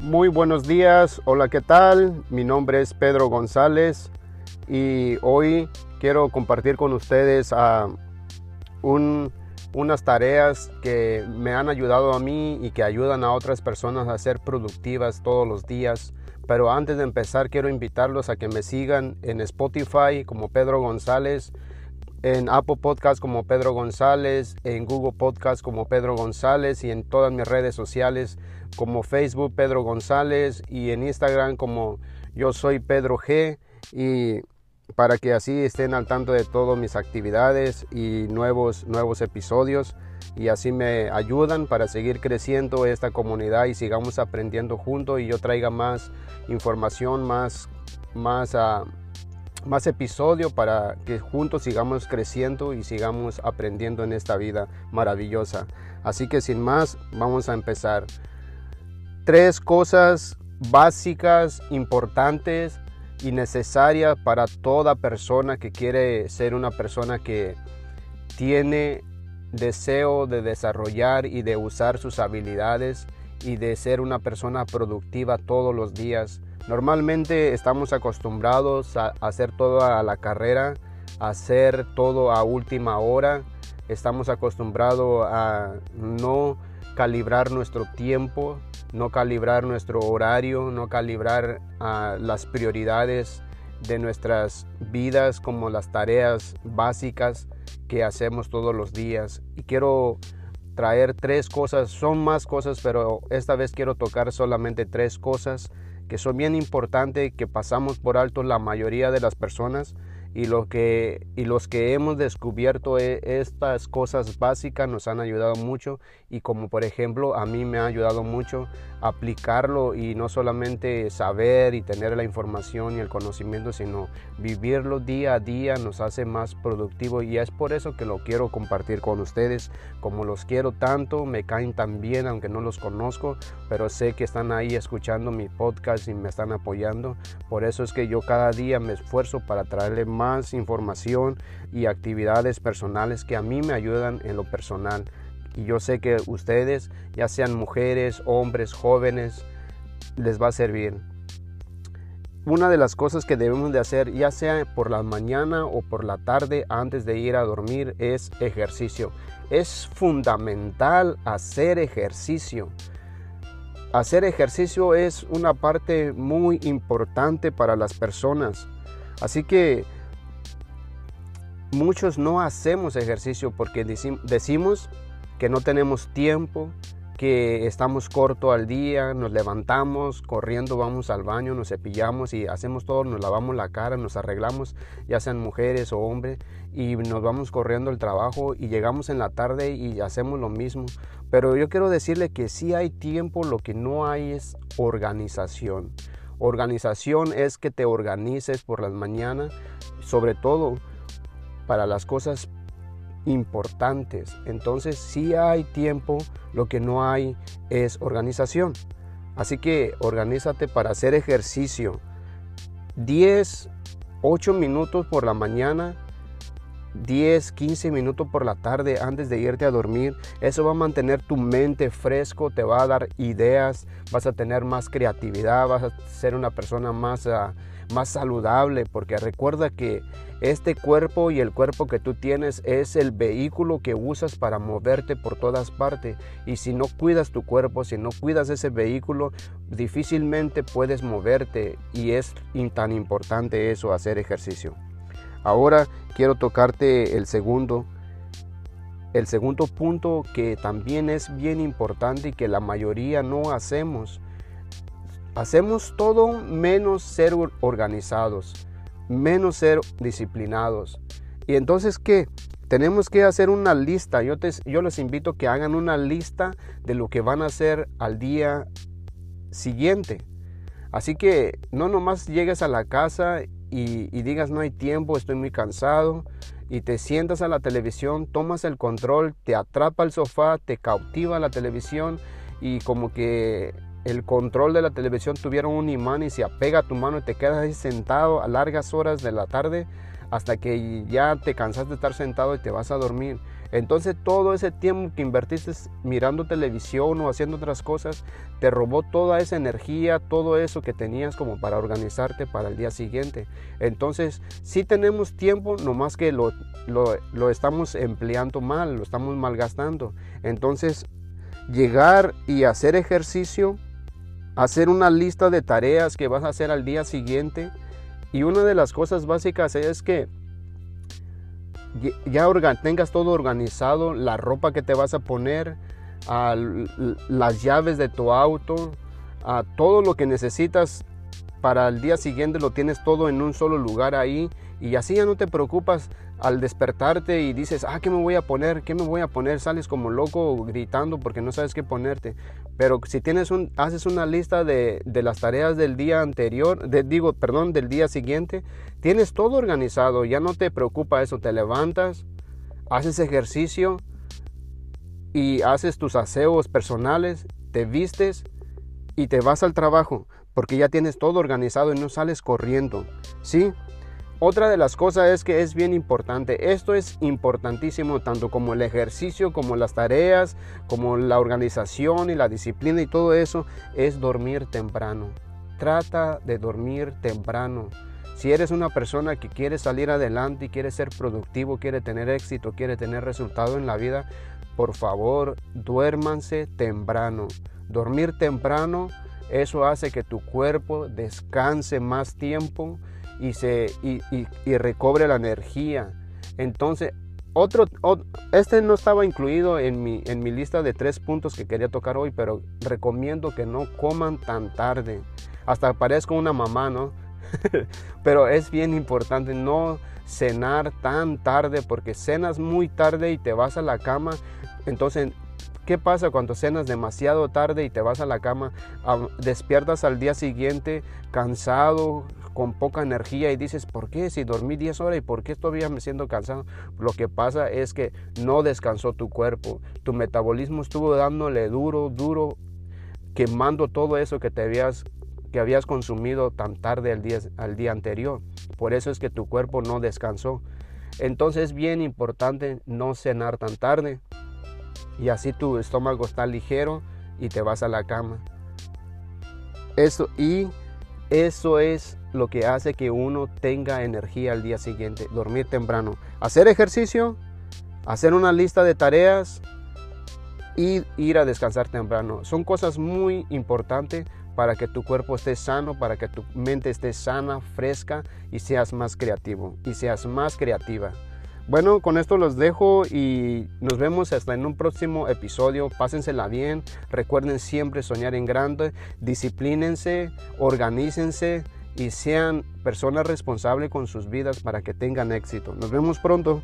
Muy buenos días, hola, ¿qué tal? Mi nombre es Pedro González y hoy quiero compartir con ustedes ah, unas tareas que me han ayudado a mí y que ayudan a otras personas a ser productivas todos los días. Pero antes de empezar quiero invitarlos a que me sigan en Spotify como Pedro González, en Apple Podcast como Pedro González, en Google Podcast como Pedro González y en todas mis redes sociales como Facebook Pedro González y en Instagram como yo soy Pedro G. Y para que así estén al tanto de todas mis actividades y nuevos, nuevos episodios y así me ayudan para seguir creciendo esta comunidad y sigamos aprendiendo juntos y yo traiga más información, más, más, uh, más episodio para que juntos sigamos creciendo y sigamos aprendiendo en esta vida maravillosa. Así que sin más, vamos a empezar tres cosas básicas, importantes y necesarias para toda persona que quiere ser una persona que tiene deseo de desarrollar y de usar sus habilidades y de ser una persona productiva todos los días. Normalmente estamos acostumbrados a hacer todo a la carrera, a hacer todo a última hora. Estamos acostumbrados a no calibrar nuestro tiempo, no calibrar nuestro horario, no calibrar ah, las prioridades de nuestras vidas como las tareas básicas que hacemos todos los días. Y quiero traer tres cosas, son más cosas, pero esta vez quiero tocar solamente tres cosas que son bien importantes, que pasamos por alto la mayoría de las personas y, lo que, y los que hemos descubierto e, estas cosas básicas nos han ayudado mucho y como por ejemplo a mí me ha ayudado mucho aplicarlo y no solamente saber y tener la información y el conocimiento, sino vivirlo día a día nos hace más productivo y es por eso que lo quiero compartir con ustedes. Como los quiero tanto, me caen tan bien aunque no los conozco, pero sé que están ahí escuchando mi podcast y me están apoyando. Por eso es que yo cada día me esfuerzo para traerle más información y actividades personales que a mí me ayudan en lo personal. Y yo sé que ustedes, ya sean mujeres, hombres, jóvenes, les va a servir. Una de las cosas que debemos de hacer, ya sea por la mañana o por la tarde antes de ir a dormir, es ejercicio. Es fundamental hacer ejercicio. Hacer ejercicio es una parte muy importante para las personas. Así que Muchos no hacemos ejercicio porque decimos que no tenemos tiempo, que estamos corto al día, nos levantamos corriendo, vamos al baño, nos cepillamos y hacemos todo, nos lavamos la cara, nos arreglamos, ya sean mujeres o hombres, y nos vamos corriendo al trabajo y llegamos en la tarde y hacemos lo mismo. Pero yo quiero decirle que sí hay tiempo, lo que no hay es organización. Organización es que te organices por las mañanas, sobre todo para las cosas importantes. Entonces si hay tiempo, lo que no hay es organización. Así que organízate para hacer ejercicio. 10, 8 minutos por la mañana, 10, 15 minutos por la tarde antes de irte a dormir. Eso va a mantener tu mente fresco, te va a dar ideas, vas a tener más creatividad, vas a ser una persona más... Ah, más saludable, porque recuerda que este cuerpo y el cuerpo que tú tienes es el vehículo que usas para moverte por todas partes. Y si no cuidas tu cuerpo, si no cuidas ese vehículo, difícilmente puedes moverte. Y es tan importante eso, hacer ejercicio. Ahora quiero tocarte el segundo. El segundo punto que también es bien importante y que la mayoría no hacemos Hacemos todo menos ser organizados, menos ser disciplinados. Y entonces, ¿qué? Tenemos que hacer una lista. Yo, te, yo les invito a que hagan una lista de lo que van a hacer al día siguiente. Así que no nomás llegues a la casa y, digas no hay tiempo, estoy muy cansado y te sientas a la televisión, tomas el control, te atrapa el sofá, te cautiva la televisión y como que el control de la televisión tuviera un imán y se apega a tu mano y te quedas ahí sentado a largas horas de la tarde hasta que ya te cansas de estar sentado y te vas a dormir. Entonces todo ese tiempo que invertiste mirando televisión o haciendo otras cosas, te robó toda esa energía, todo eso que tenías como para organizarte para el día siguiente. Entonces sí tenemos tiempo, nomás que lo, lo, estamos empleando mal, lo estamos malgastando. Entonces llegar y hacer ejercicio, hacer una lista de tareas que vas a hacer al día siguiente. Y una de las cosas básicas es que ya tengas todo organizado, la ropa que te vas a poner, las llaves de tu auto, a todo lo que necesitas para el día siguiente lo tienes todo en un solo lugar ahí y así ya no te preocupas al despertarte y dices, ah, ¿qué me voy a poner? ¿Qué me voy a poner? Sales como loco gritando porque no sabes qué ponerte. Pero si tienes un, haces una lista de, las tareas del día anterior, digo, perdón, del día siguiente, tienes todo organizado, ya no te preocupa eso, te levantas, haces ejercicio y haces tus aseos personales, te vistes y te vas al trabajo porque ya tienes todo organizado y no sales corriendo, ¿sí? Otra de las cosas es que es bien importante. Esto es importantísimo tanto como el ejercicio, como las tareas, como la organización y la disciplina y todo eso es dormir temprano. Trata de dormir temprano. Si eres una persona que quiere salir adelante y quiere ser productivo, quiere tener éxito, quiere tener resultado en la vida, por favor, duérmanse temprano. Dormir temprano, eso hace que tu cuerpo descanse más tiempo y, se, y, recobre la energía. Entonces, otro, este no estaba incluido en mi, en mi lista de tres puntos que quería tocar hoy, pero recomiendo que no coman tan tarde. Hasta parezco una mamá, ¿no? pero es bien importante no cenar tan tarde porque cenas muy tarde y te vas a la cama. Entonces ¿Qué pasa cuando cenas demasiado tarde y te vas a la cama, despiertas al día siguiente cansado, con poca energía y dices, ¿por qué? Si dormí 10 horas y ¿por qué todavía me siento cansado? Lo que pasa es que no descansó tu cuerpo, tu metabolismo estuvo dándole duro, duro, quemando todo eso que te habías que habías consumido tan tarde al día, al día anterior. Por eso es que tu cuerpo no descansó. Entonces es bien importante no cenar tan tarde y así tu estómago está ligero y te vas a la cama. Eso y eso es lo que hace que uno tenga energía al día siguiente, dormir temprano, hacer ejercicio, hacer una lista de tareas y ir a descansar temprano. Son cosas muy importantes para que tu cuerpo esté sano, para que tu mente esté sana, fresca y seas más creativo y seas más creativa. Bueno, con esto los dejo y nos vemos hasta en un próximo episodio. Pásensela bien. Recuerden siempre soñar en grande. Disciplínense, organícense y sean personas responsables con sus vidas para que tengan éxito. Nos vemos pronto.